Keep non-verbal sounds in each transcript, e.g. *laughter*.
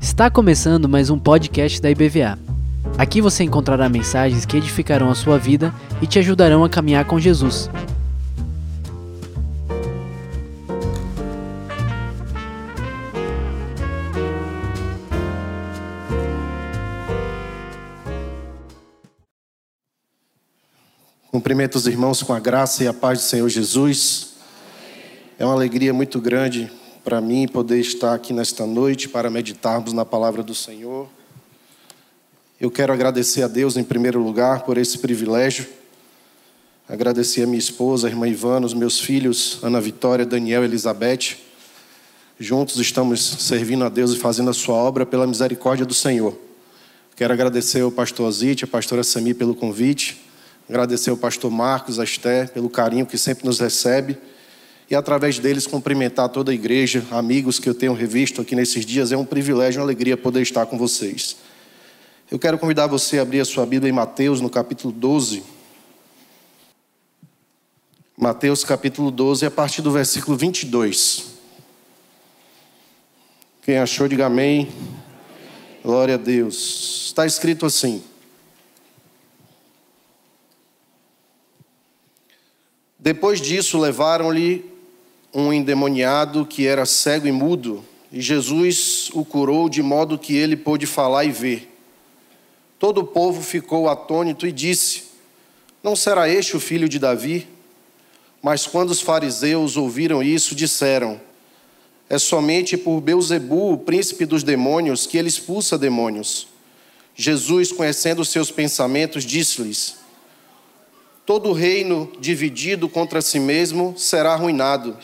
Está começando mais um podcast da IBVA. Aqui você encontrará mensagens que edificarão a sua vida e te ajudarão a caminhar com Jesus. Cumprimento os irmãos com a graça e a paz do Senhor Jesus. É uma alegria muito grande para mim poder estar aqui nesta noite para meditarmos na palavra do Senhor. Eu quero agradecer a Deus em primeiro lugar por esse privilégio. Agradecer a minha esposa, a irmã Ivana, os meus filhos, Ana Vitória, Daniel e Elizabeth. Juntos estamos servindo a Deus e fazendo a sua obra pela misericórdia do Senhor. Quero agradecer ao pastor Zite, a pastora Sami pelo convite. Agradecer ao pastor Marcos, a Esté, pelo carinho que sempre nos recebe e através deles cumprimentar toda a igreja, amigos que eu tenho revisto aqui nesses dias. É um privilégio, uma alegria poder estar com vocês. Eu quero convidar você a abrir a sua Bíblia em Mateus, no capítulo 12. Mateus, capítulo 12, a partir do versículo 22. Quem achou, diga amém. Glória a Deus. Está escrito assim. Depois disso, levaram-lhe um endemoniado que era cego e mudo, e Jesus o curou de modo que ele pôde falar e ver. Todo o povo ficou atônito e disse: Não será este o filho de Davi? Mas quando os fariseus ouviram isso, disseram: É somente por Beuzebu, o príncipe dos demônios, que ele expulsa demônios. Jesus, conhecendo seus pensamentos, disse-lhes: Todo reino dividido contra si mesmo será arruinado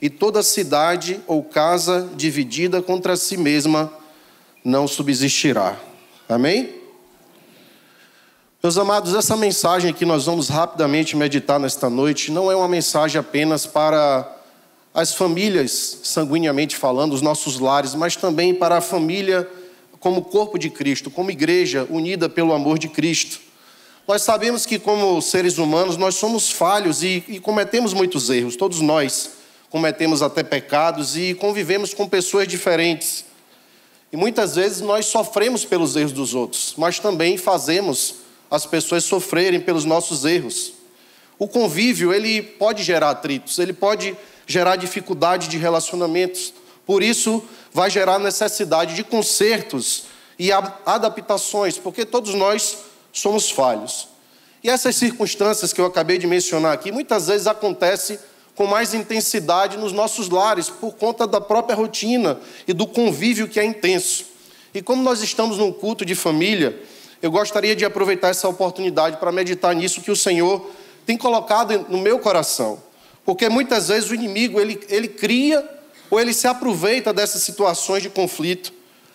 e toda cidade ou casa dividida contra si mesma não subsistirá. Amém? Meus amados, essa mensagem que nós vamos rapidamente meditar nesta noite não é uma mensagem apenas para as famílias, sanguineamente falando, os nossos lares, mas também para a família como corpo de Cristo, como igreja unida pelo amor de Cristo. Nós sabemos que, como seres humanos, nós somos falhos e, e cometemos muitos erros, todos nós cometemos até pecados e convivemos com pessoas diferentes. E muitas vezes nós sofremos pelos erros dos outros, mas também fazemos as pessoas sofrerem pelos nossos erros. O convívio, ele pode gerar atritos, ele pode gerar dificuldade de relacionamentos. Por isso, vai gerar necessidade de consertos e adaptações, porque todos nós somos falhos. E essas circunstâncias que eu acabei de mencionar aqui, muitas vezes acontecem com mais intensidade nos nossos lares, por conta da própria rotina e do convívio que é intenso. E como nós estamos num culto de família, eu gostaria de aproveitar essa oportunidade para meditar nisso que o Senhor tem colocado no meu coração. Porque muitas vezes o inimigo ele, ele cria ou ele se aproveita dessas situações de conflito,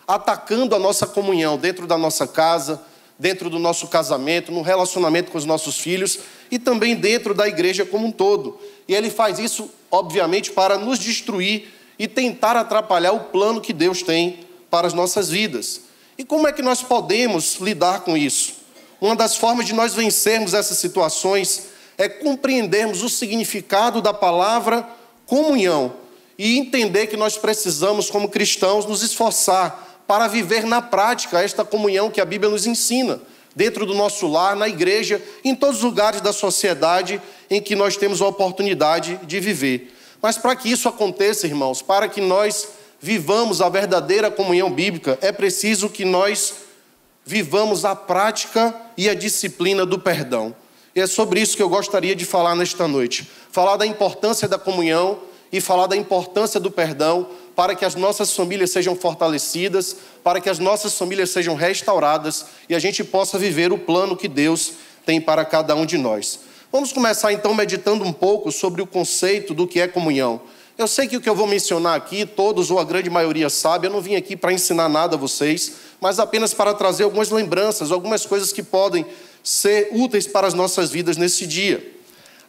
atacando a nossa comunhão dentro da nossa casa, dentro do nosso casamento, no relacionamento com os nossos filhos e também dentro da igreja como um todo. E ele faz isso, obviamente, para nos destruir e tentar atrapalhar o plano que Deus tem para as nossas vidas. E como é que nós podemos lidar com isso? Uma das formas de nós vencermos essas situações é compreendermos o significado da palavra comunhão e entender que nós precisamos, como cristãos, nos esforçar para viver na prática esta comunhão que a Bíblia nos ensina dentro do nosso lar, na igreja, em todos os lugares da sociedade em que nós temos a oportunidade de viver. Mas para que isso aconteça, irmãos, para que nós vivamos a verdadeira comunhão bíblica, é preciso que nós vivamos a prática e a disciplina do perdão. E é sobre isso que eu gostaria de falar nesta noite. Falar da importância da comunhão e falar da importância do perdão para que as nossas famílias sejam fortalecidas, para que as nossas famílias sejam restauradas e a gente possa viver o plano que Deus tem para cada um de nós. Vamos começar então meditando um pouco sobre o conceito do que é comunhão. Eu sei que o que eu vou mencionar aqui, todos ou a grande maioria sabe, eu não vim aqui para ensinar nada a vocês, mas apenas para trazer algumas lembranças, algumas coisas que podem ser úteis para as nossas vidas nesse dia.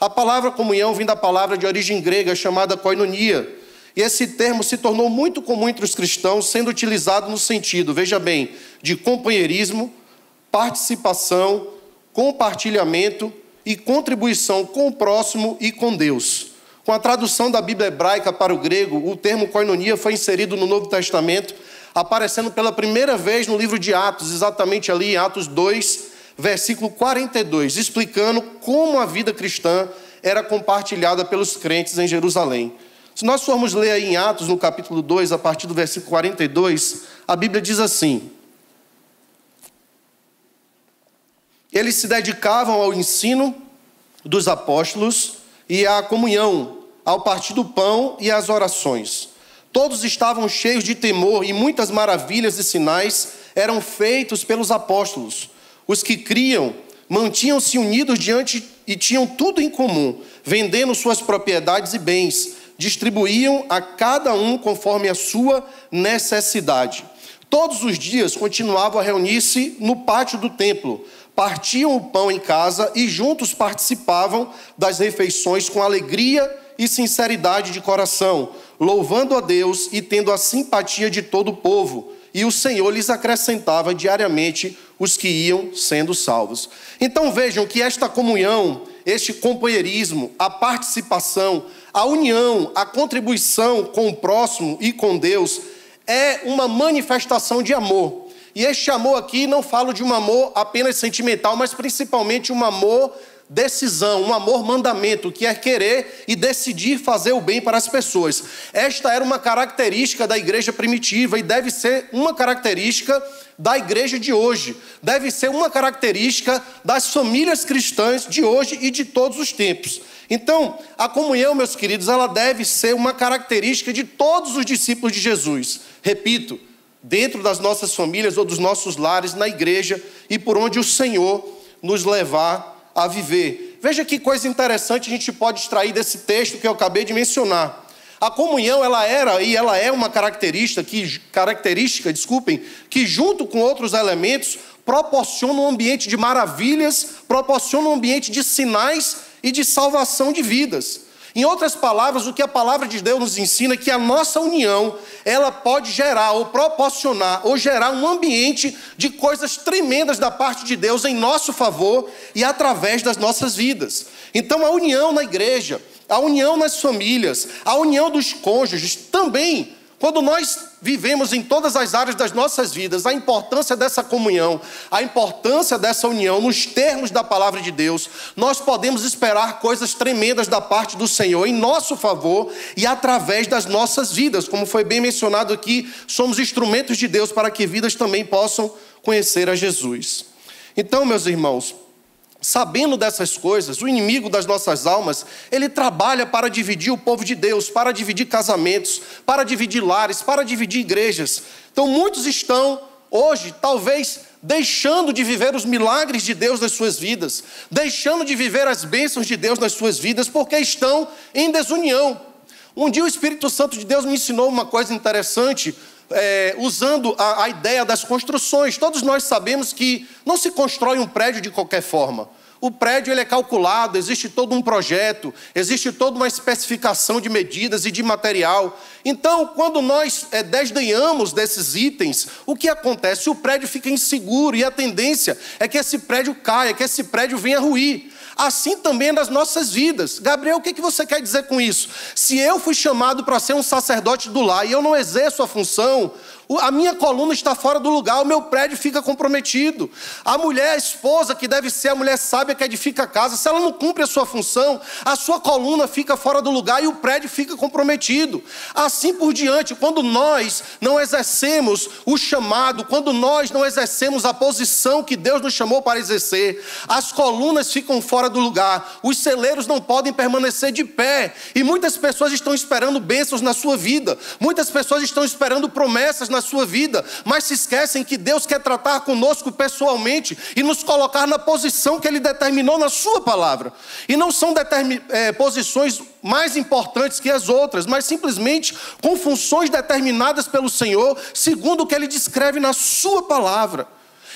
A palavra comunhão vem da palavra de origem grega chamada koinonia, e esse termo se tornou muito comum entre os cristãos, sendo utilizado no sentido, veja bem, de companheirismo, participação, compartilhamento e contribuição com o próximo e com Deus. Com a tradução da Bíblia hebraica para o grego, o termo koinonia foi inserido no Novo Testamento, aparecendo pela primeira vez no livro de Atos, exatamente ali em Atos 2, versículo 42, explicando como a vida cristã era compartilhada pelos crentes em Jerusalém. Se nós formos ler aí em Atos, no capítulo 2, a partir do versículo 42, a Bíblia diz assim: Eles se dedicavam ao ensino dos apóstolos e à comunhão, ao partir do pão e às orações. Todos estavam cheios de temor e muitas maravilhas e sinais eram feitos pelos apóstolos. Os que criam mantinham-se unidos diante e tinham tudo em comum, vendendo suas propriedades e bens distribuíam a cada um conforme a sua necessidade. Todos os dias continuavam a reunir-se no pátio do templo, partiam o pão em casa e juntos participavam das refeições com alegria e sinceridade de coração, louvando a Deus e tendo a simpatia de todo o povo. E o Senhor lhes acrescentava diariamente os que iam sendo salvos. Então vejam que esta comunhão, este companheirismo, a participação, a união, a contribuição com o próximo e com Deus é uma manifestação de amor. E este amor aqui não falo de um amor apenas sentimental, mas principalmente um amor decisão, um amor mandamento, que é querer e decidir fazer o bem para as pessoas. Esta era uma característica da igreja primitiva e deve ser uma característica da igreja de hoje. Deve ser uma característica das famílias cristãs de hoje e de todos os tempos. Então, a comunhão, meus queridos, ela deve ser uma característica de todos os discípulos de Jesus. Repito, dentro das nossas famílias ou dos nossos lares, na igreja e por onde o Senhor nos levar a viver. Veja que coisa interessante a gente pode extrair desse texto que eu acabei de mencionar. A comunhão ela era e ela é uma característica que característica, desculpem, que junto com outros elementos proporciona um ambiente de maravilhas, proporciona um ambiente de sinais e de salvação de vidas. Em outras palavras, o que a palavra de Deus nos ensina é que a nossa união, ela pode gerar ou proporcionar ou gerar um ambiente de coisas tremendas da parte de Deus em nosso favor e através das nossas vidas. Então, a união na igreja, a união nas famílias, a união dos cônjuges também quando nós vivemos em todas as áreas das nossas vidas a importância dessa comunhão, a importância dessa união nos termos da palavra de Deus, nós podemos esperar coisas tremendas da parte do Senhor em nosso favor e através das nossas vidas. Como foi bem mencionado aqui, somos instrumentos de Deus para que vidas também possam conhecer a Jesus. Então, meus irmãos, Sabendo dessas coisas, o inimigo das nossas almas, ele trabalha para dividir o povo de Deus, para dividir casamentos, para dividir lares, para dividir igrejas. Então, muitos estão hoje, talvez, deixando de viver os milagres de Deus nas suas vidas, deixando de viver as bênçãos de Deus nas suas vidas, porque estão em desunião. Um dia o Espírito Santo de Deus me ensinou uma coisa interessante é, usando a, a ideia das construções. Todos nós sabemos que não se constrói um prédio de qualquer forma. O prédio ele é calculado, existe todo um projeto, existe toda uma especificação de medidas e de material. Então, quando nós é, desdenhamos desses itens, o que acontece? O prédio fica inseguro e a tendência é que esse prédio caia, que esse prédio venha ruir assim também nas nossas vidas. Gabriel, o que você quer dizer com isso? Se eu fui chamado para ser um sacerdote do lar e eu não exerço a função, a minha coluna está fora do lugar, o meu prédio fica comprometido. A mulher, a esposa, que deve ser a mulher sábia que edifica a casa, se ela não cumpre a sua função, a sua coluna fica fora do lugar e o prédio fica comprometido. Assim por diante, quando nós não exercemos o chamado, quando nós não exercemos a posição que Deus nos chamou para exercer, as colunas ficam fora do lugar, os celeiros não podem permanecer de pé, e muitas pessoas estão esperando bênçãos na sua vida, muitas pessoas estão esperando promessas na na sua vida, mas se esquecem que Deus quer tratar conosco pessoalmente e nos colocar na posição que Ele determinou na Sua palavra. E não são é, posições mais importantes que as outras, mas simplesmente com funções determinadas pelo Senhor, segundo o que Ele descreve na Sua palavra.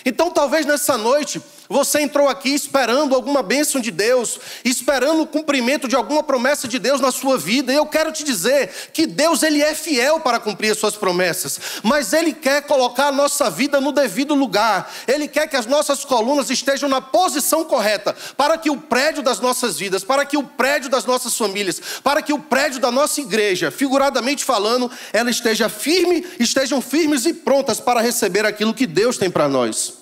Então, talvez nessa noite, Você entrou aqui esperando alguma bênção de Deus, esperando o cumprimento de alguma promessa de Deus na sua vida. E eu quero te dizer que Deus ele é fiel para cumprir as suas promessas, mas ele quer colocar a nossa vida no devido lugar. Ele quer que as nossas colunas estejam na posição correta, para que o prédio das nossas vidas, para que o prédio das nossas famílias, para que o prédio da nossa igreja, figuradamente falando, ela esteja firme, estejam firmes e prontas para receber aquilo que Deus tem para nós.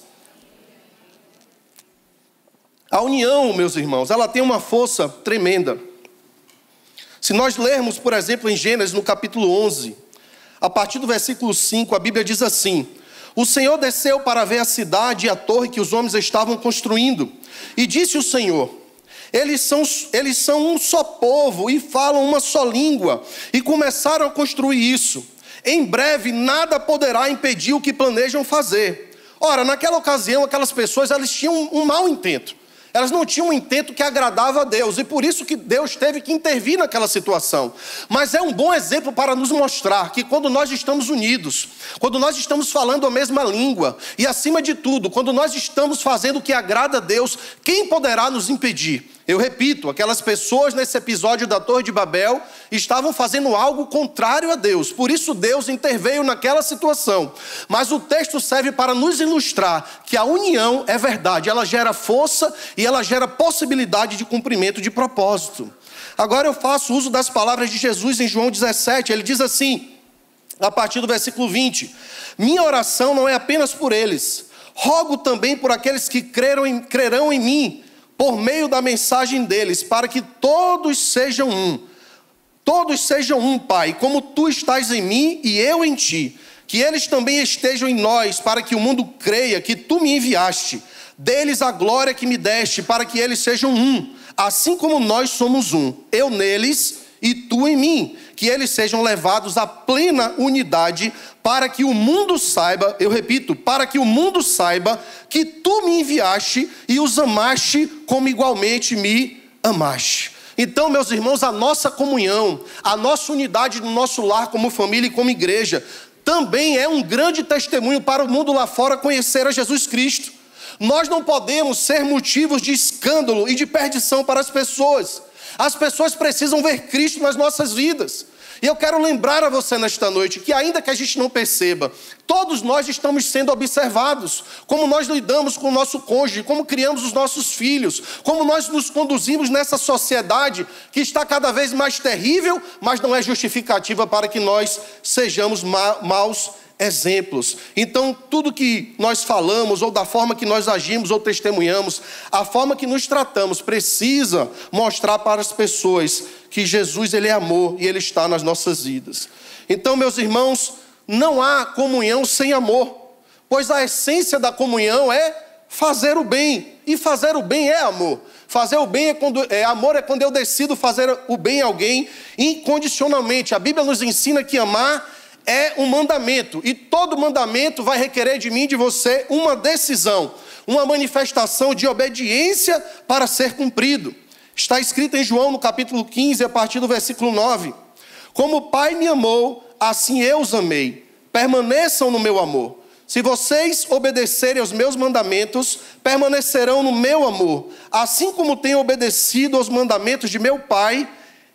A união, meus irmãos, ela tem uma força tremenda. Se nós lermos, por exemplo, em Gênesis, no capítulo 11, a partir do versículo 5, a Bíblia diz assim: O Senhor desceu para ver a cidade e a torre que os homens estavam construindo, e disse o Senhor: eles são, eles são um só povo e falam uma só língua, e começaram a construir isso. Em breve, nada poderá impedir o que planejam fazer. Ora, naquela ocasião, aquelas pessoas elas tinham um, mau intento. Elas não tinham um intento que agradava a Deus, e por isso que Deus teve que intervir naquela situação. Mas é um bom exemplo para nos mostrar que quando nós estamos unidos, quando nós estamos falando a mesma língua, e acima de tudo, quando nós estamos fazendo o que agrada a Deus, quem poderá nos impedir? Eu repito, aquelas pessoas nesse episódio da Torre de Babel estavam fazendo algo contrário a Deus, por isso Deus interveio naquela situação. Mas o texto serve para nos ilustrar que a união é verdade, ela gera força e ela gera possibilidade de cumprimento de propósito. Agora eu faço uso das palavras de Jesus em João 17, ele diz assim, a partir do versículo 20: Minha oração não é apenas por eles, rogo também por aqueles que creram em, crerão em mim por meio da mensagem deles, para que todos sejam um. Todos sejam um, Pai, como tu estás em mim e eu em ti. Que eles também estejam em nós, para que o mundo creia que tu me enviaste. Deles a glória que me deste, para que eles sejam um, assim como nós somos um. Eu neles e tu em mim, que eles sejam levados à plena unidade, para que o mundo saiba, eu repito, para que o mundo saiba que tu me enviaste e os amaste como igualmente me amaste. Então, meus irmãos, a nossa comunhão, a nossa unidade no nosso lar como família e como igreja, também é um grande testemunho para o mundo lá fora conhecer a Jesus Cristo. Nós não podemos ser motivos de escândalo e de perdição para as pessoas. As pessoas precisam ver Cristo nas nossas vidas. E eu quero lembrar a você nesta noite que, ainda que a gente não perceba, todos nós estamos sendo observados. Como nós lidamos com o nosso cônjuge, como criamos os nossos filhos, como nós nos conduzimos nessa sociedade que está cada vez mais terrível, mas não é justificativa para que nós sejamos ma maus exemplos. Então, tudo que nós falamos, ou da forma que nós agimos ou testemunhamos, a forma que nos tratamos, precisa mostrar para as pessoas que Jesus ele é amor e ele está nas nossas vidas. Então, meus irmãos, não há comunhão sem amor, pois a essência da comunhão é fazer o bem, e fazer o bem é amor. Fazer o bem é quando é amor é quando eu decido fazer o bem a alguém incondicionalmente. A Bíblia nos ensina que amar é um mandamento, e todo mandamento vai requerer de mim, de você, uma decisão, uma manifestação de obediência para ser cumprido. Está escrito em João no capítulo 15, a partir do versículo 9: Como o Pai me amou, assim eu os amei. Permaneçam no meu amor. Se vocês obedecerem aos meus mandamentos, permanecerão no meu amor, assim como tenho obedecido aos mandamentos de meu Pai,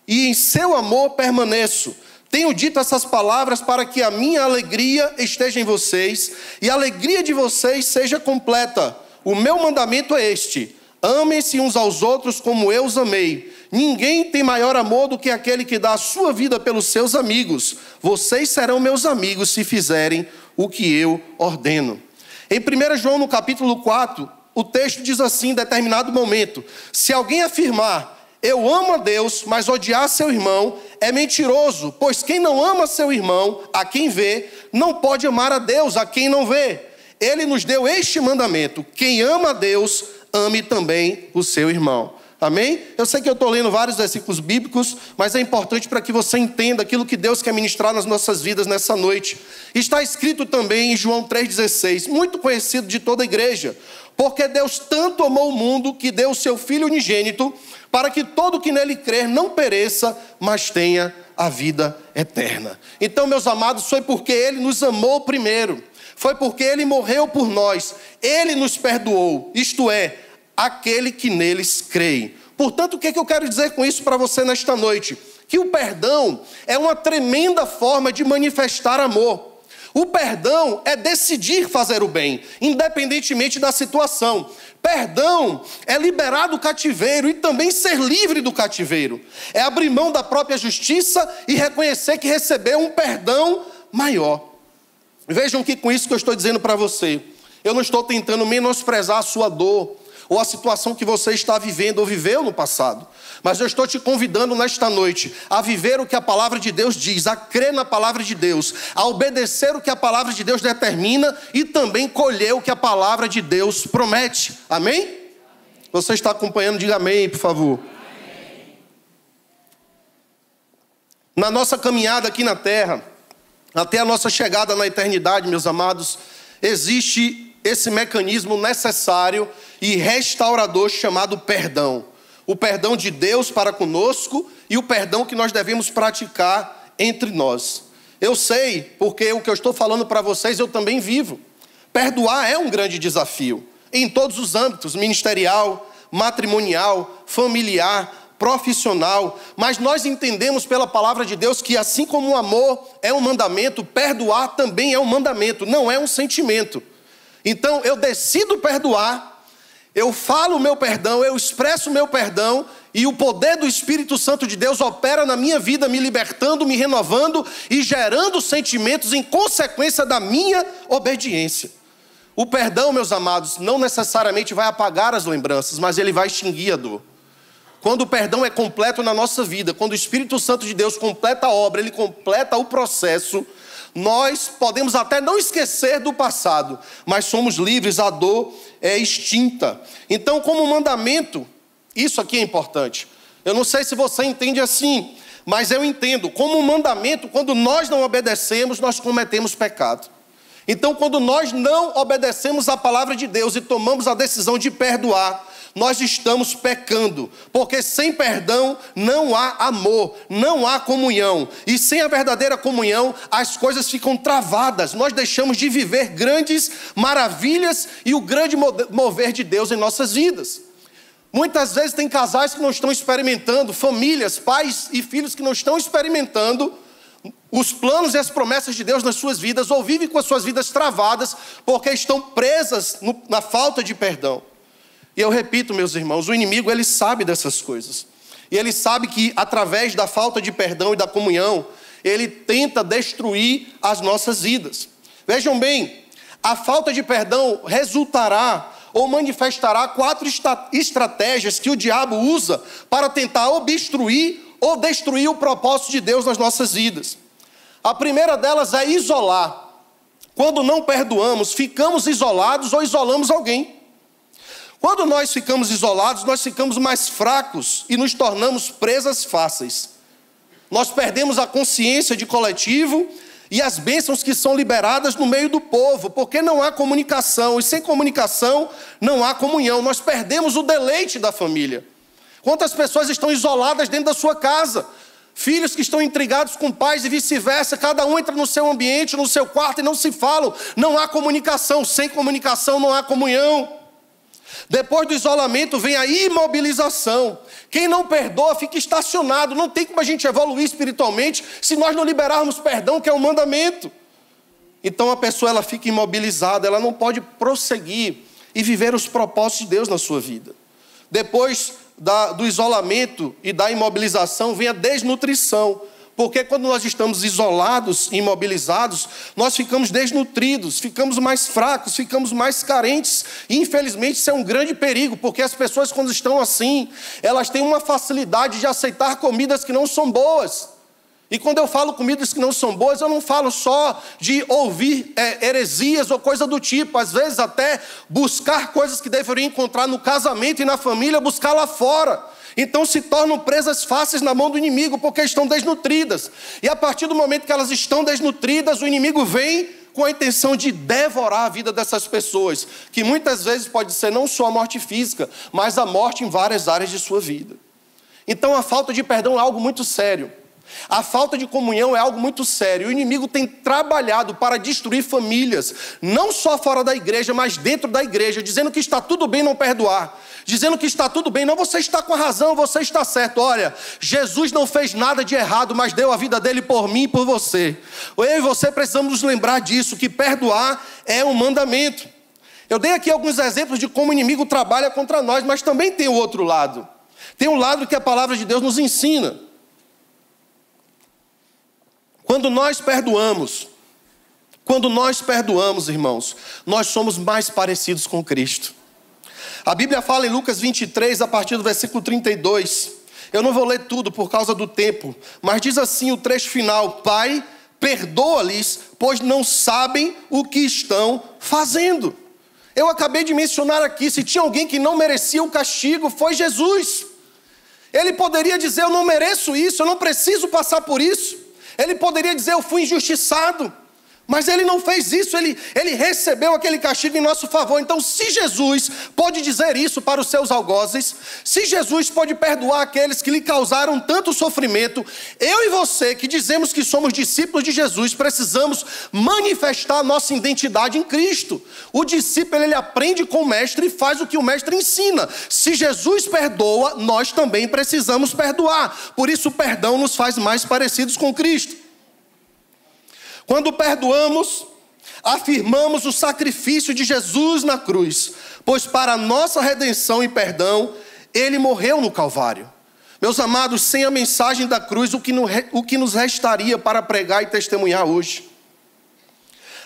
e em seu amor permaneço. Tenho dito essas palavras para que a minha alegria esteja em vocês e a alegria de vocês seja completa. O meu mandamento é este: amem-se uns aos outros como eu os amei. Ninguém tem maior amor do que aquele que dá a sua vida pelos seus amigos. Vocês serão meus amigos se fizerem o que eu ordeno. Em 1 João, no capítulo 4, o texto diz assim, em determinado momento: Se alguém afirmar eu amo a Deus, mas odiar seu irmão é mentiroso, pois quem não ama seu irmão, a quem vê, não pode amar a Deus, a quem não vê. Ele nos deu este mandamento: quem ama a Deus, ame também o seu irmão. Amém? Eu sei que eu estou lendo vários versículos bíblicos, mas é importante para que você entenda aquilo que Deus quer ministrar nas nossas vidas nessa noite. Está escrito também em João 3,16, muito conhecido de toda a igreja. Porque Deus tanto amou o mundo que deu o seu Filho unigênito para que todo que nele crer não pereça, mas tenha a vida eterna. Então, meus amados, foi porque ele nos amou primeiro. foi porque ele morreu por nós, ele nos perdoou, isto é, aquele que neles crê. Portanto, o que, é que eu quero dizer com isso para você nesta noite? Que o perdão é uma tremenda forma de manifestar amor. O perdão é decidir fazer o bem, independentemente da situação. Perdão é liberar do cativeiro e também ser livre do cativeiro. É abrir mão da própria justiça e reconhecer que recebeu um perdão maior. Vejam que com isso que eu estou dizendo para você, eu não estou tentando menosprezar a sua dor ou a situação que você está vivendo ou viveu no passado. Mas eu estou te convidando nesta noite a viver o que a palavra de Deus diz, a crer na palavra de Deus, a obedecer o que a palavra de Deus determina e também colher o que a palavra de Deus promete. Amém? Você está acompanhando? Diga amém, por favor. Na nossa caminhada aqui na terra, até a nossa chegada na eternidade, meus amados, existe esse mecanismo necessário e restaurador chamado perdão o perdão de Deus para conosco e o perdão que nós devemos praticar entre nós. Eu sei, porque o que eu estou falando para vocês eu também vivo. Perdoar é um grande desafio, em todos os âmbitos ministerial, matrimonial, familiar, profissional, mas nós entendemos pela palavra de Deus que, assim como o amor é um mandamento, perdoar também é um mandamento, não é um sentimento. Então eu decido perdoar eu falo o meu perdão, eu expresso o meu perdão, e o poder do Espírito Santo de Deus opera na minha vida, me libertando, me renovando e gerando sentimentos em consequência da minha obediência. O perdão, meus amados, não necessariamente vai apagar as lembranças, mas ele vai extinguir a dor. Quando o perdão é completo na nossa vida, quando o Espírito Santo de Deus completa a obra, ele completa o processo, nós podemos até não esquecer do passado, mas somos livres, a dor é extinta. Então, como mandamento, isso aqui é importante. Eu não sei se você entende assim, mas eu entendo. Como mandamento, quando nós não obedecemos, nós cometemos pecado. Então, quando nós não obedecemos a palavra de Deus e tomamos a decisão de perdoar, nós estamos pecando, porque sem perdão não há amor, não há comunhão, e sem a verdadeira comunhão as coisas ficam travadas, nós deixamos de viver grandes maravilhas e o grande mover de Deus em nossas vidas. Muitas vezes tem casais que não estão experimentando, famílias, pais e filhos que não estão experimentando os planos e as promessas de Deus nas suas vidas, ou vivem com as suas vidas travadas, porque estão presas no, na falta de perdão. E eu repito, meus irmãos, o inimigo ele sabe dessas coisas. E ele sabe que através da falta de perdão e da comunhão, ele tenta destruir as nossas vidas. Vejam bem, a falta de perdão resultará ou manifestará quatro estratégias que o diabo usa para tentar obstruir ou destruir o propósito de Deus nas nossas vidas. A primeira delas é isolar. Quando não perdoamos, ficamos isolados ou isolamos alguém. Quando nós ficamos isolados, nós ficamos mais fracos e nos tornamos presas fáceis. Nós perdemos a consciência de coletivo e as bênçãos que são liberadas no meio do povo, porque não há comunicação, e sem comunicação não há comunhão. Nós perdemos o deleite da família. Quantas pessoas estão isoladas dentro da sua casa? Filhos que estão intrigados com pais e vice-versa, cada um entra no seu ambiente, no seu quarto e não se falam. Não há comunicação, sem comunicação não há comunhão. Depois do isolamento vem a imobilização. Quem não perdoa fica estacionado. Não tem como a gente evoluir espiritualmente se nós não liberarmos perdão, que é um mandamento. Então a pessoa ela fica imobilizada, ela não pode prosseguir e viver os propósitos de Deus na sua vida. Depois da, do isolamento e da imobilização vem a desnutrição. Porque quando nós estamos isolados, imobilizados, nós ficamos desnutridos, ficamos mais fracos, ficamos mais carentes. E infelizmente isso é um grande perigo, porque as pessoas, quando estão assim, elas têm uma facilidade de aceitar comidas que não são boas. E quando eu falo comidas que não são boas, eu não falo só de ouvir é, heresias ou coisa do tipo, às vezes até buscar coisas que deveriam encontrar no casamento e na família, buscar lá fora. Então se tornam presas fáceis na mão do inimigo, porque estão desnutridas. E a partir do momento que elas estão desnutridas, o inimigo vem com a intenção de devorar a vida dessas pessoas, que muitas vezes pode ser não só a morte física, mas a morte em várias áreas de sua vida. Então a falta de perdão é algo muito sério. A falta de comunhão é algo muito sério. O inimigo tem trabalhado para destruir famílias, não só fora da igreja, mas dentro da igreja, dizendo que está tudo bem não perdoar, dizendo que está tudo bem, não, você está com a razão, você está certo. Olha, Jesus não fez nada de errado, mas deu a vida dele por mim e por você. Eu e você precisamos nos lembrar disso, que perdoar é um mandamento. Eu dei aqui alguns exemplos de como o inimigo trabalha contra nós, mas também tem o outro lado. Tem um lado que a palavra de Deus nos ensina. Quando nós perdoamos, quando nós perdoamos, irmãos, nós somos mais parecidos com Cristo. A Bíblia fala em Lucas 23, a partir do versículo 32. Eu não vou ler tudo por causa do tempo, mas diz assim o trecho final: Pai, perdoa-lhes, pois não sabem o que estão fazendo. Eu acabei de mencionar aqui: se tinha alguém que não merecia o castigo, foi Jesus. Ele poderia dizer: Eu não mereço isso, eu não preciso passar por isso. Ele poderia dizer: Eu fui injustiçado. Mas ele não fez isso, ele, ele recebeu aquele castigo em nosso favor. Então, se Jesus pode dizer isso para os seus algozes, se Jesus pode perdoar aqueles que lhe causaram tanto sofrimento, eu e você que dizemos que somos discípulos de Jesus, precisamos manifestar nossa identidade em Cristo. O discípulo ele aprende com o mestre e faz o que o mestre ensina. Se Jesus perdoa, nós também precisamos perdoar. Por isso, o perdão nos faz mais parecidos com Cristo. Quando perdoamos, afirmamos o sacrifício de Jesus na cruz, pois para nossa redenção e perdão, ele morreu no Calvário. Meus amados, sem a mensagem da cruz, o que, o que nos restaria para pregar e testemunhar hoje?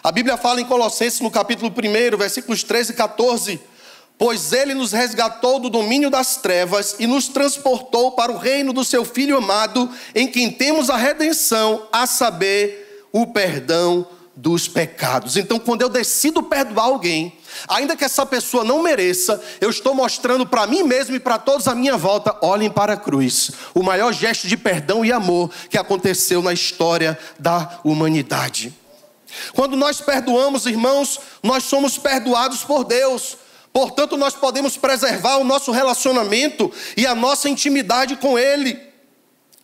A Bíblia fala em Colossenses, no capítulo 1, versículos 13 e 14: Pois ele nos resgatou do domínio das trevas e nos transportou para o reino do seu Filho amado, em quem temos a redenção, a saber, o perdão dos pecados. Então, quando eu decido perdoar alguém, ainda que essa pessoa não mereça, eu estou mostrando para mim mesmo e para todos à minha volta: olhem para a cruz, o maior gesto de perdão e amor que aconteceu na história da humanidade. Quando nós perdoamos, irmãos, nós somos perdoados por Deus. Portanto, nós podemos preservar o nosso relacionamento e a nossa intimidade com Ele.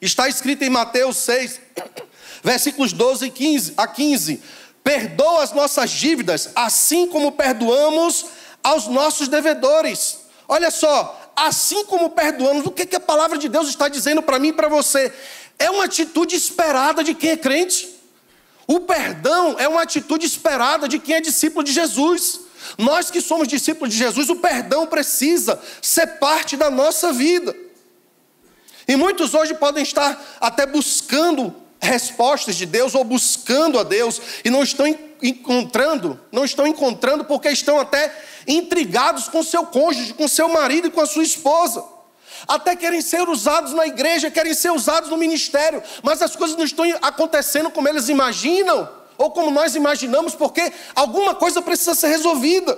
Está escrito em Mateus 6, versículos 12 e 15, a 15. Perdoa as nossas dívidas, assim como perdoamos aos nossos devedores. Olha só, assim como perdoamos, o que, que a palavra de Deus está dizendo para mim e para você? É uma atitude esperada de quem é crente. O perdão é uma atitude esperada de quem é discípulo de Jesus. Nós que somos discípulos de Jesus, o perdão precisa ser parte da nossa vida. E muitos hoje podem estar até buscando respostas de Deus ou buscando a Deus e não estão encontrando, não estão encontrando porque estão até intrigados com seu cônjuge, com seu marido e com a sua esposa. Até querem ser usados na igreja, querem ser usados no ministério, mas as coisas não estão acontecendo como eles imaginam ou como nós imaginamos, porque alguma coisa precisa ser resolvida.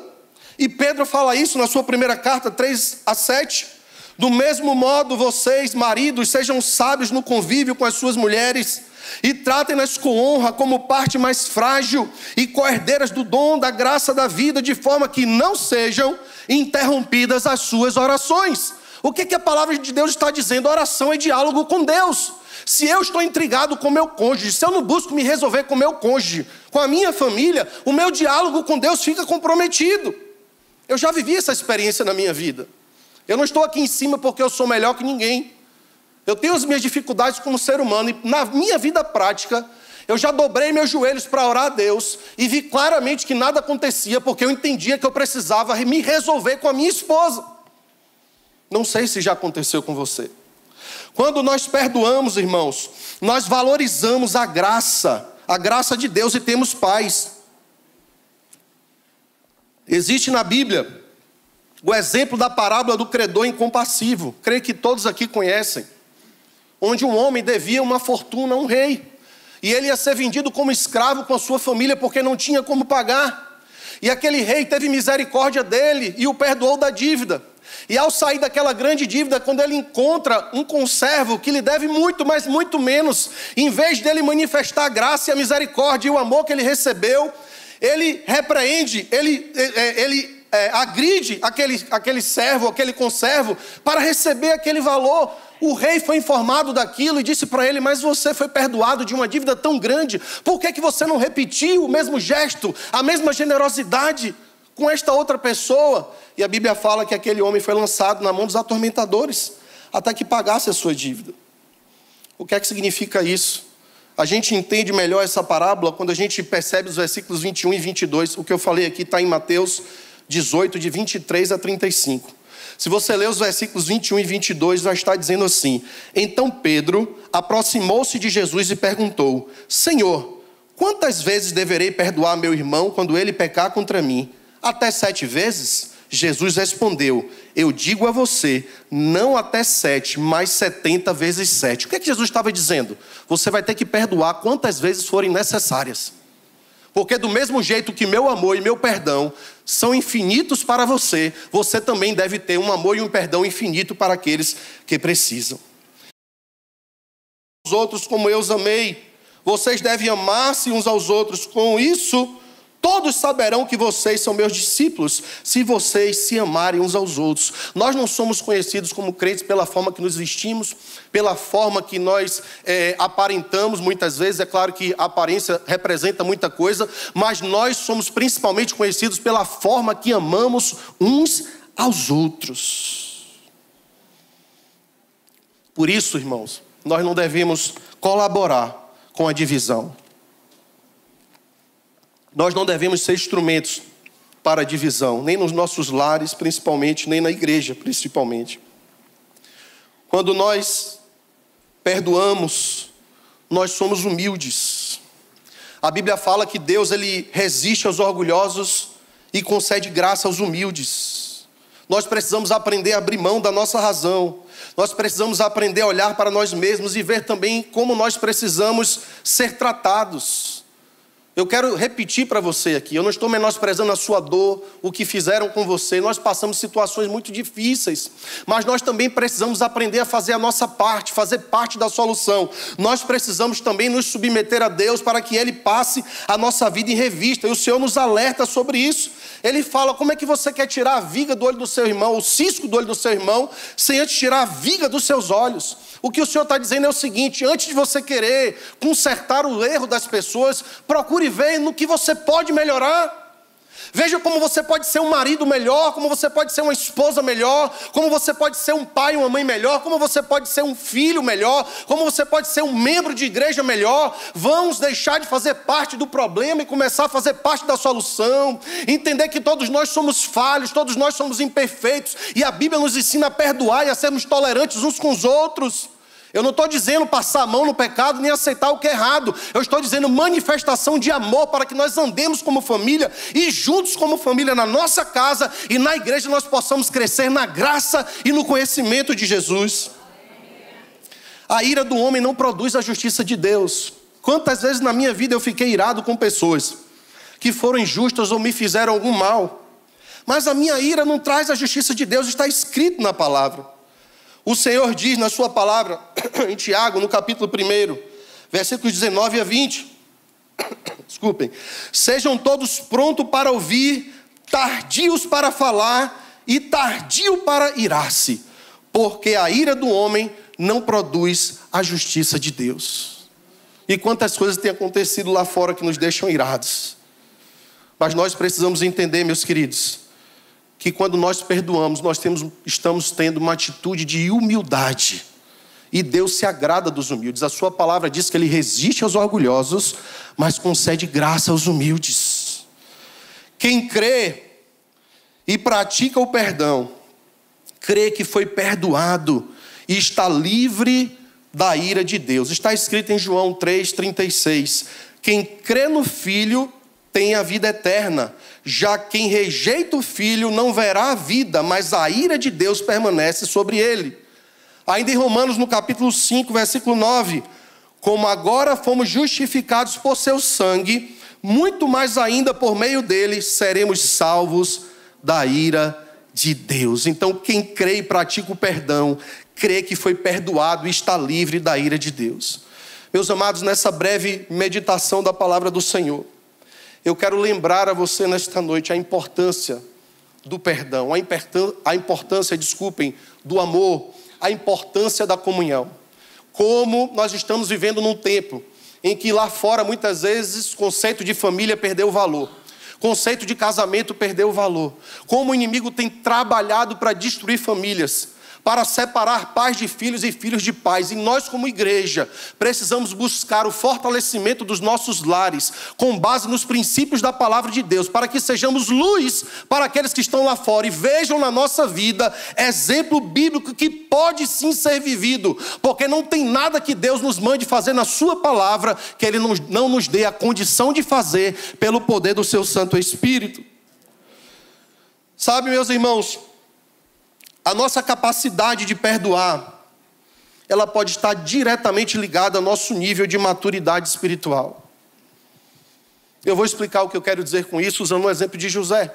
E Pedro fala isso na sua primeira carta, 3 a 7. Do mesmo modo, vocês, maridos, sejam sábios no convívio com as suas mulheres e tratem-nas com honra como parte mais frágil e coerdeiras do dom da graça da vida, de forma que não sejam interrompidas as suas orações. O que, que a palavra de Deus está dizendo? oração é diálogo com Deus. Se eu estou intrigado com meu cônjuge, se eu não busco me resolver com meu cônjuge, com a minha família, o meu diálogo com Deus fica comprometido. Eu já vivi essa experiência na minha vida. Eu não estou aqui em cima porque eu sou melhor que ninguém. Eu tenho as minhas dificuldades como ser humano e na minha vida prática, eu já dobrei meus joelhos para orar a Deus e vi claramente que nada acontecia porque eu entendia que eu precisava me resolver com a minha esposa. Não sei se já aconteceu com você. Quando nós perdoamos, irmãos, nós valorizamos a graça, a graça de Deus e temos paz. Existe na Bíblia o exemplo da parábola do credor incompassivo. Creio que todos aqui conhecem onde um homem devia uma fortuna a um rei. E ele ia ser vendido como escravo com a sua família porque não tinha como pagar. E aquele rei teve misericórdia dele e o perdoou da dívida. E ao sair daquela grande dívida, quando ele encontra um conservo que lhe deve muito, mas muito menos, em vez dele manifestar a graça e a misericórdia e o amor que ele recebeu, ele repreende, ele, é, é, ele é, agride aquele, aquele servo, aquele conservo, para receber aquele valor. O rei foi informado daquilo e disse para ele: Mas você foi perdoado de uma dívida tão grande, por que, que você não repetiu o mesmo gesto, a mesma generosidade com esta outra pessoa? E a Bíblia fala que aquele homem foi lançado na mão dos atormentadores, até que pagasse a sua dívida. O que é que significa isso? A gente entende melhor essa parábola quando a gente percebe os versículos 21 e 22. O que eu falei aqui está em Mateus 18, de 23 a 35. Se você ler os versículos 21 e 22, vai estar dizendo assim: Então Pedro aproximou-se de Jesus e perguntou: Senhor, quantas vezes deverei perdoar meu irmão quando ele pecar contra mim? Até sete vezes? Jesus respondeu: Eu digo a você, não até sete, mas setenta vezes sete. O que, é que Jesus estava dizendo? Você vai ter que perdoar quantas vezes forem necessárias. Porque do mesmo jeito que meu amor e meu perdão são infinitos para você, você também deve ter um amor e um perdão infinito para aqueles que precisam. Os outros como eu os amei, vocês devem amar-se uns aos outros. Com isso, Todos saberão que vocês são meus discípulos se vocês se amarem uns aos outros. Nós não somos conhecidos como crentes pela forma que nos vestimos, pela forma que nós é, aparentamos, muitas vezes. É claro que a aparência representa muita coisa, mas nós somos principalmente conhecidos pela forma que amamos uns aos outros. Por isso, irmãos, nós não devemos colaborar com a divisão. Nós não devemos ser instrumentos para divisão, nem nos nossos lares, principalmente, nem na igreja, principalmente. Quando nós perdoamos, nós somos humildes. A Bíblia fala que Deus ele resiste aos orgulhosos e concede graça aos humildes. Nós precisamos aprender a abrir mão da nossa razão. Nós precisamos aprender a olhar para nós mesmos e ver também como nós precisamos ser tratados. Eu quero repetir para você aqui, eu não estou menosprezando a sua dor, o que fizeram com você. Nós passamos situações muito difíceis, mas nós também precisamos aprender a fazer a nossa parte, fazer parte da solução. Nós precisamos também nos submeter a Deus para que Ele passe a nossa vida em revista, e o Senhor nos alerta sobre isso. Ele fala: como é que você quer tirar a viga do olho do seu irmão, o cisco do olho do seu irmão, sem antes tirar a viga dos seus olhos? O que o Senhor está dizendo é o seguinte: antes de você querer consertar o erro das pessoas, procure ver no que você pode melhorar. Veja como você pode ser um marido melhor, como você pode ser uma esposa melhor, como você pode ser um pai, uma mãe melhor, como você pode ser um filho melhor, como você pode ser um membro de igreja melhor. Vamos deixar de fazer parte do problema e começar a fazer parte da solução. Entender que todos nós somos falhos, todos nós somos imperfeitos e a Bíblia nos ensina a perdoar e a sermos tolerantes uns com os outros. Eu não estou dizendo passar a mão no pecado nem aceitar o que é errado. Eu estou dizendo manifestação de amor para que nós andemos como família e juntos como família na nossa casa e na igreja nós possamos crescer na graça e no conhecimento de Jesus. A ira do homem não produz a justiça de Deus. Quantas vezes na minha vida eu fiquei irado com pessoas que foram injustas ou me fizeram algum mal. Mas a minha ira não traz a justiça de Deus, está escrito na palavra. O Senhor diz na sua palavra, *clears throat* em Tiago, no capítulo 1, versículos 19 a 20. *clears throat* Desculpem. Sejam todos prontos para ouvir, tardios para falar e tardio para irar-se, porque a ira do homem não produz a justiça de Deus. E quantas coisas têm acontecido lá fora que nos deixam irados. Mas nós precisamos entender, meus queridos, que quando nós perdoamos, nós temos, estamos tendo uma atitude de humildade. E Deus se agrada dos humildes. A sua palavra diz que ele resiste aos orgulhosos, mas concede graça aos humildes. Quem crê e pratica o perdão, crê que foi perdoado e está livre da ira de Deus. Está escrito em João 3:36. Quem crê no Filho tem a vida eterna. Já quem rejeita o filho não verá a vida, mas a ira de Deus permanece sobre ele. Ainda em Romanos, no capítulo 5, versículo 9: Como agora fomos justificados por seu sangue, muito mais ainda por meio dele seremos salvos da ira de Deus. Então, quem crê e pratica o perdão, crê que foi perdoado e está livre da ira de Deus. Meus amados, nessa breve meditação da palavra do Senhor, eu quero lembrar a você nesta noite a importância do perdão, a importância, desculpem, do amor, a importância da comunhão. Como nós estamos vivendo num tempo em que lá fora muitas vezes o conceito de família perdeu o valor. Conceito de casamento perdeu o valor. Como o inimigo tem trabalhado para destruir famílias para separar pais de filhos e filhos de pais. E nós, como igreja, precisamos buscar o fortalecimento dos nossos lares, com base nos princípios da palavra de Deus, para que sejamos luz para aqueles que estão lá fora e vejam na nossa vida exemplo bíblico que pode sim ser vivido, porque não tem nada que Deus nos mande fazer na Sua palavra que Ele não nos dê a condição de fazer pelo poder do Seu Santo Espírito. Sabe, meus irmãos, a nossa capacidade de perdoar, ela pode estar diretamente ligada ao nosso nível de maturidade espiritual. Eu vou explicar o que eu quero dizer com isso usando o um exemplo de José.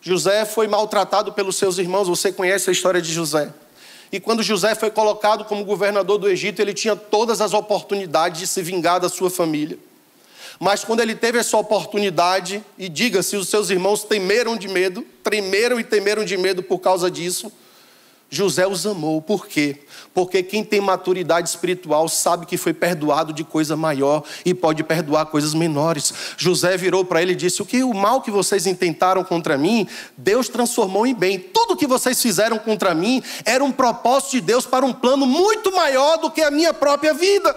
José foi maltratado pelos seus irmãos, você conhece a história de José. E quando José foi colocado como governador do Egito, ele tinha todas as oportunidades de se vingar da sua família. Mas quando ele teve essa oportunidade, e diga-se, os seus irmãos temeram de medo, tremeram e temeram de medo por causa disso, José os amou. Por quê? Porque quem tem maturidade espiritual sabe que foi perdoado de coisa maior e pode perdoar coisas menores. José virou para ele e disse: O que o mal que vocês intentaram contra mim, Deus transformou em bem. Tudo que vocês fizeram contra mim era um propósito de Deus para um plano muito maior do que a minha própria vida.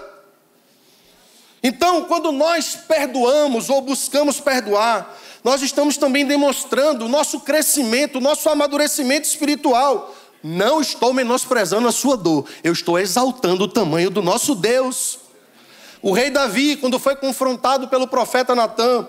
Então, quando nós perdoamos ou buscamos perdoar, nós estamos também demonstrando o nosso crescimento, o nosso amadurecimento espiritual. Não estou menosprezando a sua dor, eu estou exaltando o tamanho do nosso Deus. O rei Davi, quando foi confrontado pelo profeta Natan,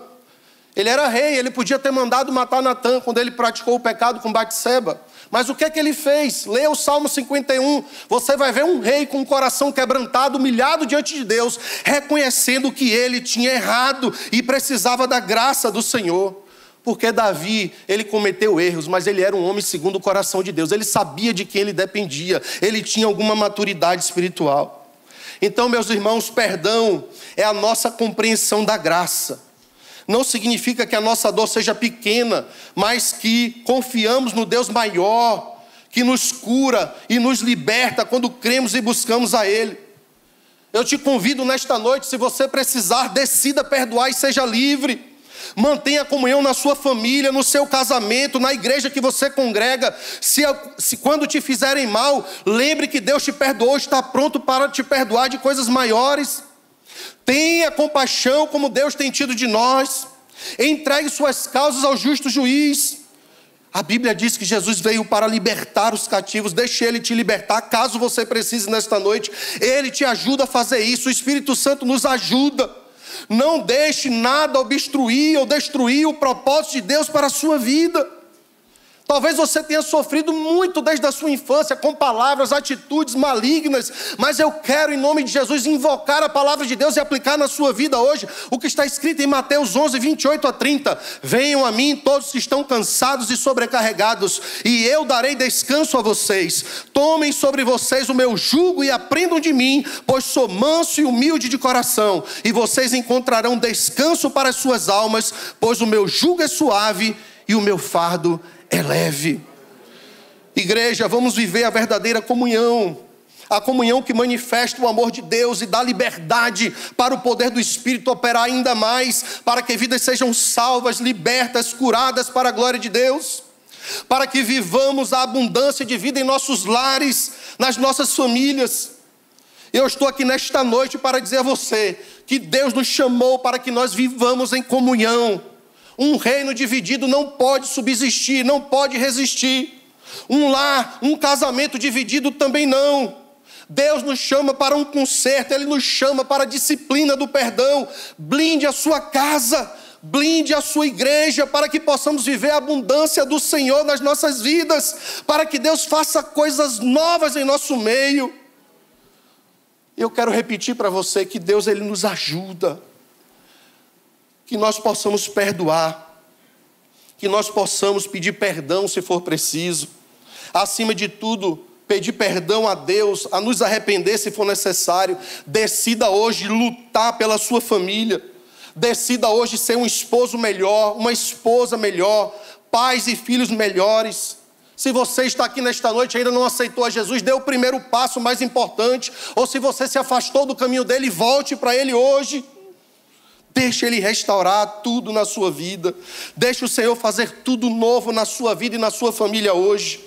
ele era rei, ele podia ter mandado matar Natan quando ele praticou o pecado com Batseba. Mas o que é que ele fez? Leia o Salmo 51. Você vai ver um rei com o coração quebrantado, humilhado diante de Deus, reconhecendo que ele tinha errado e precisava da graça do Senhor. Porque Davi, ele cometeu erros, mas ele era um homem segundo o coração de Deus. Ele sabia de quem ele dependia. Ele tinha alguma maturidade espiritual. Então, meus irmãos, perdão é a nossa compreensão da graça não significa que a nossa dor seja pequena, mas que confiamos no Deus maior, que nos cura e nos liberta quando cremos e buscamos a Ele. Eu te convido nesta noite, se você precisar, decida perdoar e seja livre. Mantenha comunhão na sua família, no seu casamento, na igreja que você congrega. Se, se quando te fizerem mal, lembre que Deus te perdoou, está pronto para te perdoar de coisas maiores. Tenha compaixão como Deus tem tido de nós. Entregue suas causas ao justo juiz. A Bíblia diz que Jesus veio para libertar os cativos. Deixe Ele te libertar, caso você precise nesta noite. Ele te ajuda a fazer isso. O Espírito Santo nos ajuda. Não deixe nada obstruir ou destruir o propósito de Deus para a sua vida. Talvez você tenha sofrido muito desde a sua infância com palavras, atitudes malignas, mas eu quero, em nome de Jesus, invocar a palavra de Deus e aplicar na sua vida hoje o que está escrito em Mateus 11, 28 a 30. Venham a mim todos que estão cansados e sobrecarregados, e eu darei descanso a vocês. Tomem sobre vocês o meu jugo e aprendam de mim, pois sou manso e humilde de coração, e vocês encontrarão descanso para as suas almas, pois o meu jugo é suave e o meu fardo é é leve. Igreja, vamos viver a verdadeira comunhão. A comunhão que manifesta o amor de Deus e dá liberdade para o poder do Espírito operar ainda mais, para que vidas sejam salvas, libertas, curadas para a glória de Deus, para que vivamos a abundância de vida em nossos lares, nas nossas famílias. Eu estou aqui nesta noite para dizer a você que Deus nos chamou para que nós vivamos em comunhão um reino dividido não pode subsistir, não pode resistir. Um lar, um casamento dividido também não. Deus nos chama para um conserto, Ele nos chama para a disciplina do perdão. Blinde a sua casa, blinde a sua igreja, para que possamos viver a abundância do Senhor nas nossas vidas, para que Deus faça coisas novas em nosso meio. Eu quero repetir para você que Deus ele nos ajuda que nós possamos perdoar, que nós possamos pedir perdão se for preciso. Acima de tudo, pedir perdão a Deus, a nos arrepender se for necessário. Decida hoje lutar pela sua família. Decida hoje ser um esposo melhor, uma esposa melhor, pais e filhos melhores. Se você está aqui nesta noite e ainda não aceitou a Jesus, dê o primeiro passo mais importante. Ou se você se afastou do caminho dele, volte para ele hoje. Deixe ele restaurar tudo na sua vida. Deixe o Senhor fazer tudo novo na sua vida e na sua família hoje.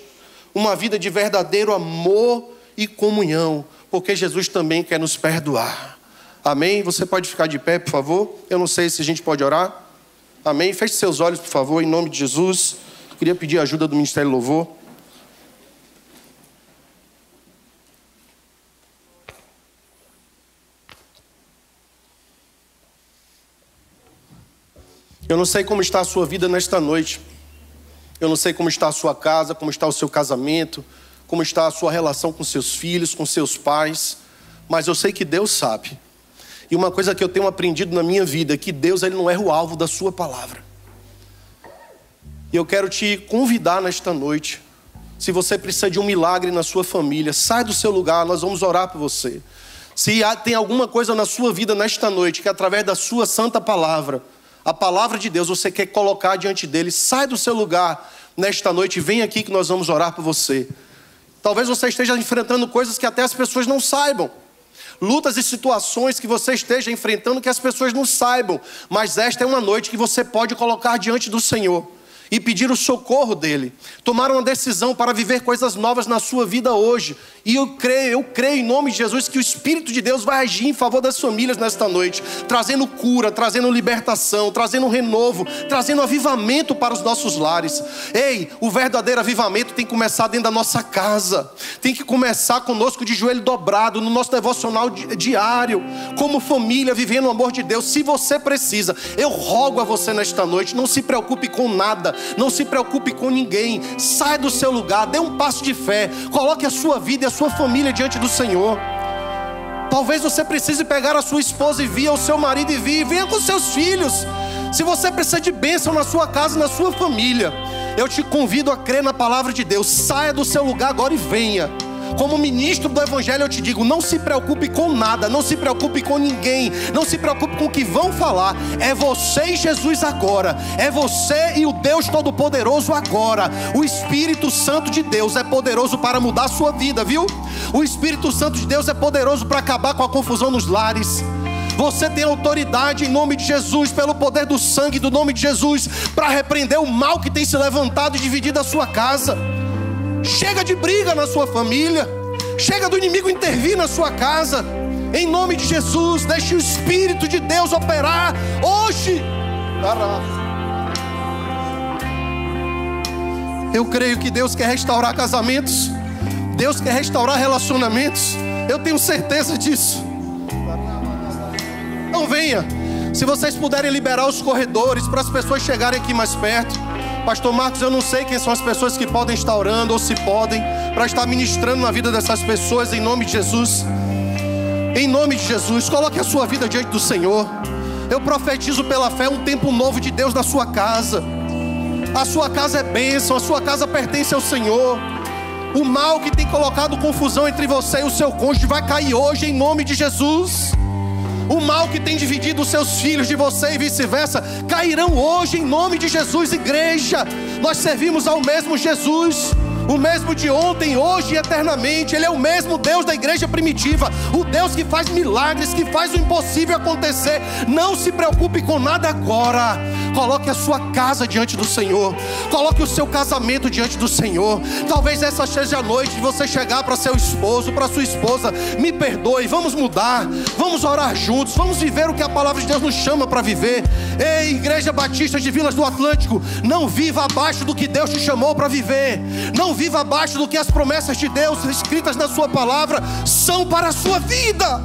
Uma vida de verdadeiro amor e comunhão, porque Jesus também quer nos perdoar. Amém? Você pode ficar de pé, por favor? Eu não sei se a gente pode orar. Amém? Feche seus olhos, por favor, em nome de Jesus. Queria pedir a ajuda do Ministério Louvor. Eu não sei como está a sua vida nesta noite. Eu não sei como está a sua casa, como está o seu casamento, como está a sua relação com seus filhos, com seus pais, mas eu sei que Deus sabe. E uma coisa que eu tenho aprendido na minha vida é que Deus ele não é o alvo da sua palavra. E eu quero te convidar nesta noite. Se você precisa de um milagre na sua família, sai do seu lugar, nós vamos orar por você. Se tem alguma coisa na sua vida nesta noite que através da sua santa palavra, a palavra de Deus, você quer colocar diante dele, sai do seu lugar nesta noite e vem aqui que nós vamos orar por você. Talvez você esteja enfrentando coisas que até as pessoas não saibam. Lutas e situações que você esteja enfrentando que as pessoas não saibam, mas esta é uma noite que você pode colocar diante do Senhor e pedir o socorro dele. Tomar uma decisão para viver coisas novas na sua vida hoje. E eu creio, eu creio em nome de Jesus que o Espírito de Deus vai agir em favor das famílias nesta noite, trazendo cura, trazendo libertação, trazendo renovo, trazendo avivamento para os nossos lares. Ei, o verdadeiro avivamento tem que começar dentro da nossa casa. Tem que começar conosco de joelho dobrado no nosso devocional diário, como família vivendo o amor de Deus. Se você precisa, eu rogo a você nesta noite, não se preocupe com nada não se preocupe com ninguém, sai do seu lugar, dê um passo de fé, coloque a sua vida e a sua família diante do Senhor. Talvez você precise pegar a sua esposa e vir, o seu marido e vir, venha com seus filhos. Se você precisa de bênção na sua casa, na sua família, eu te convido a crer na palavra de Deus. Saia do seu lugar agora e venha. Como ministro do Evangelho, eu te digo: não se preocupe com nada, não se preocupe com ninguém, não se preocupe com o que vão falar. É você e Jesus agora, é você e o Deus Todo-Poderoso agora. O Espírito Santo de Deus é poderoso para mudar a sua vida, viu? O Espírito Santo de Deus é poderoso para acabar com a confusão nos lares. Você tem autoridade em nome de Jesus, pelo poder do sangue do nome de Jesus, para repreender o mal que tem se levantado e dividido a sua casa. Chega de briga na sua família. Chega do inimigo intervir na sua casa. Em nome de Jesus, deixe o Espírito de Deus operar hoje. Eu creio que Deus quer restaurar casamentos. Deus quer restaurar relacionamentos. Eu tenho certeza disso. Então venha. Se vocês puderem liberar os corredores para as pessoas chegarem aqui mais perto. Pastor Marcos, eu não sei quem são as pessoas que podem estar orando ou se podem, para estar ministrando na vida dessas pessoas, em nome de Jesus. Em nome de Jesus, coloque a sua vida diante do Senhor. Eu profetizo pela fé um tempo novo de Deus na sua casa. A sua casa é bênção, a sua casa pertence ao Senhor. O mal que tem colocado confusão entre você e o seu cônjuge vai cair hoje em nome de Jesus. O mal que tem dividido os seus filhos de você e vice-versa cairão hoje em nome de Jesus, igreja. Nós servimos ao mesmo Jesus o mesmo de ontem, hoje e eternamente. Ele é o mesmo Deus da igreja primitiva, o Deus que faz milagres, que faz o impossível acontecer. Não se preocupe com nada agora. Coloque a sua casa diante do Senhor. Coloque o seu casamento diante do Senhor. Talvez essa seja a noite de você chegar para seu esposo, para sua esposa. Me perdoe, vamos mudar. Vamos orar juntos. Vamos viver o que a palavra de Deus nos chama para viver. Ei, Igreja Batista de Vilas do Atlântico, não viva abaixo do que Deus te chamou para viver. Não viva abaixo do que as promessas de Deus escritas na Sua palavra são para a sua vida.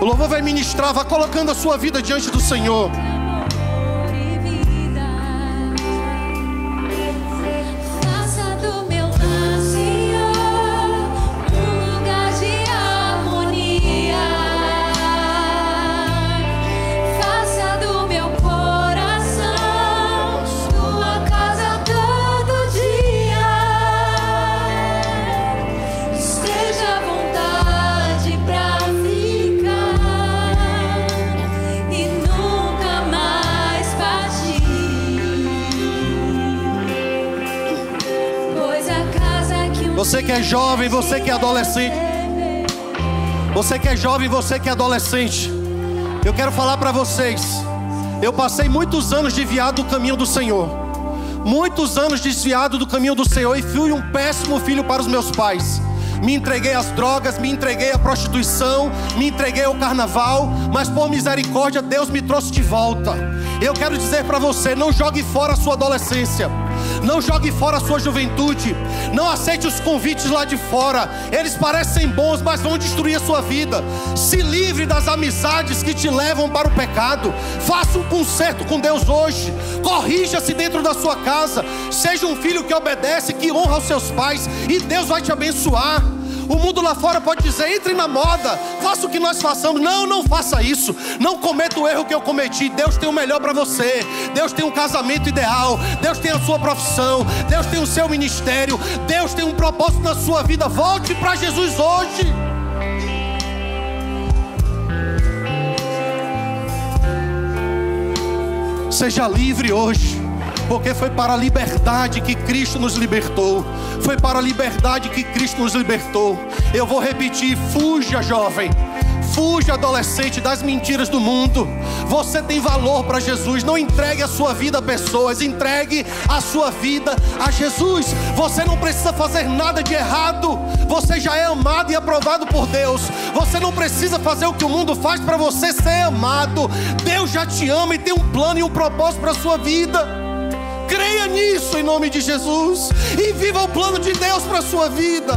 O louvor vai ministrar, vá colocando a sua vida diante do Senhor. Que é jovem, você que é adolescente. Você que é jovem, você que é adolescente. Eu quero falar para vocês. Eu passei muitos anos desviado do caminho do Senhor. Muitos anos desviado do caminho do Senhor e fui um péssimo filho para os meus pais me entreguei às drogas, me entreguei à prostituição, me entreguei ao carnaval, mas por misericórdia Deus me trouxe de volta. Eu quero dizer para você: não jogue fora a sua adolescência. Não jogue fora a sua juventude. Não aceite os convites lá de fora. Eles parecem bons, mas vão destruir a sua vida. Se livre das amizades que te levam para o pecado. Faça um conserto com Deus hoje. Corrija-se dentro da sua casa. Seja um filho que obedece, que honra os seus pais. E Deus vai te abençoar. O mundo lá fora pode dizer: entre na moda, faça o que nós façamos. Não, não faça isso. Não cometa o erro que eu cometi. Deus tem o melhor para você. Deus tem um casamento ideal. Deus tem a sua profissão. Deus tem o seu ministério. Deus tem um propósito na sua vida. Volte para Jesus hoje. Seja livre hoje porque foi para a liberdade que Cristo nos libertou. Foi para a liberdade que Cristo nos libertou. Eu vou repetir: fuja, jovem. Fuja, adolescente, das mentiras do mundo. Você tem valor para Jesus. Não entregue a sua vida a pessoas, entregue a sua vida a Jesus. Você não precisa fazer nada de errado. Você já é amado e aprovado por Deus. Você não precisa fazer o que o mundo faz para você ser amado. Deus já te ama e tem um plano e um propósito para a sua vida. Creia nisso em nome de Jesus e viva o plano de Deus para a sua vida.